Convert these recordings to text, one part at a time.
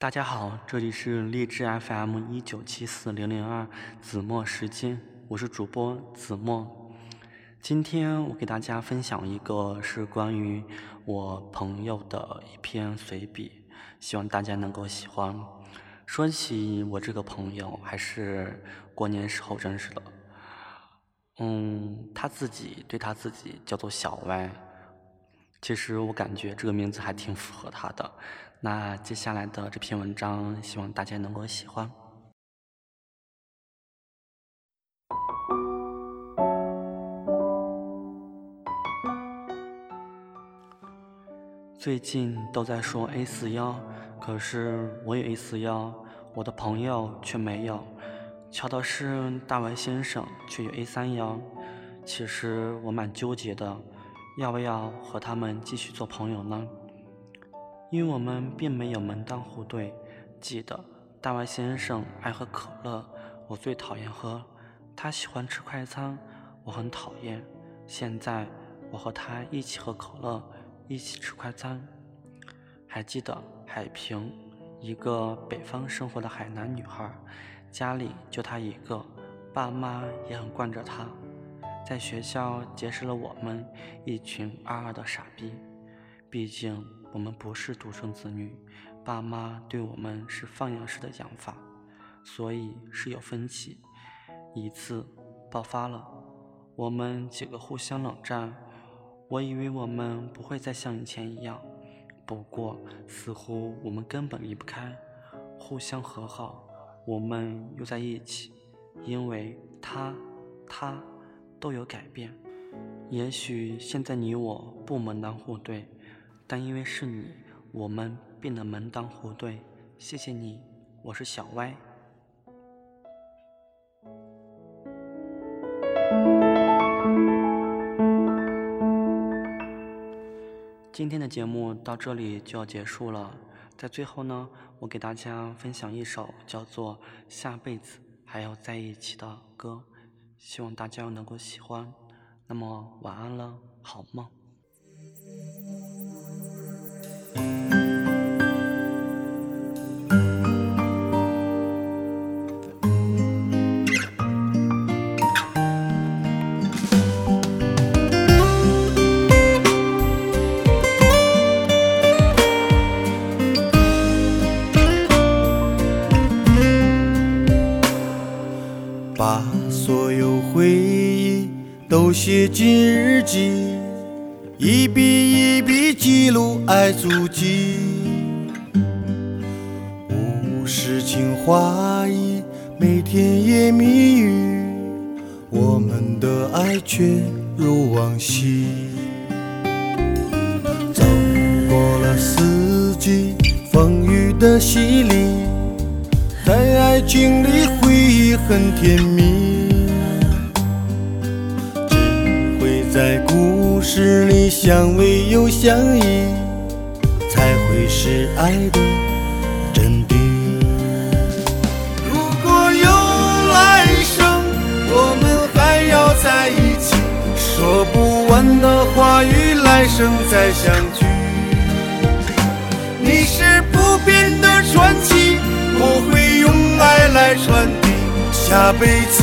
大家好，这里是励志 FM 一九七四零零二子墨时间，我是主播子墨。今天我给大家分享一个是关于我朋友的一篇随笔，希望大家能够喜欢。说起我这个朋友，还是过年时候认识的。嗯，他自己对他自己叫做小歪，其实我感觉这个名字还挺符合他的。那接下来的这篇文章，希望大家能够喜欢。最近都在说 A 四幺，可是我有 A 四幺，我的朋友却没有。巧的是，大外先生却有 A 三幺。其实我蛮纠结的，要不要和他们继续做朋友呢？因为我们并没有门当户对。记得大外先生爱喝可乐，我最讨厌喝；他喜欢吃快餐，我很讨厌。现在我和他一起喝可乐，一起吃快餐。还记得海平，一个北方生活的海南女孩，家里就她一个，爸妈也很惯着她，在学校结识了我们一群二二的傻逼。毕竟。我们不是独生子女，爸妈对我们是放养式的养法，所以是有分歧。一次爆发了，我们几个互相冷战。我以为我们不会再像以前一样，不过似乎我们根本离不开。互相和好，我们又在一起，因为他、他都有改变。也许现在你我不门当户对。但因为是你，我们变得门当户对。谢谢你，我是小歪。今天的节目到这里就要结束了，在最后呢，我给大家分享一首叫做《下辈子还要在一起》的歌，希望大家能够喜欢。那么晚安了，好梦。都写进日记，一笔一笔记录爱足迹。无诗情画意，每天也蜜语，我们的爱却如往昔。走过了四季风雨的洗礼，在爱情里回忆。很甜蜜，在故事里相偎又相依，才会是爱的真谛。如果有来生，我们还要在一起，说不完的话语，来生再相聚。你是不变的传奇，我会用爱来传递。下辈子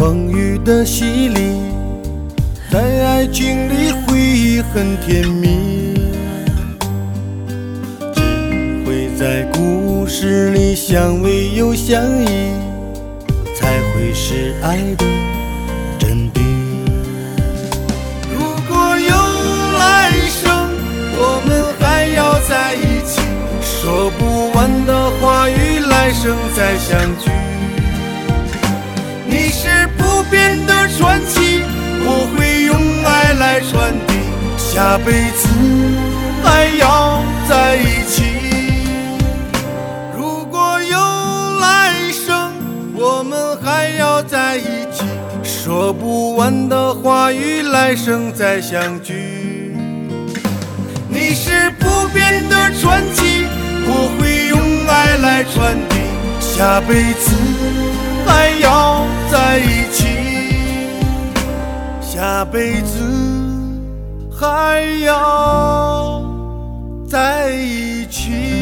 风雨的洗礼，在爱情里回忆很甜蜜，只会在故事里相偎又相依，才会是爱的真谛。如果有来生，我们还要在一起，说不完的话语，来生再相聚。传奇我会用爱来传递下辈子还要在一起。如果有来生我们还要在一起说不完的话与来生再相聚。你是不变的传奇我会用爱来传递下辈子还要在一起。下辈子还要在一起。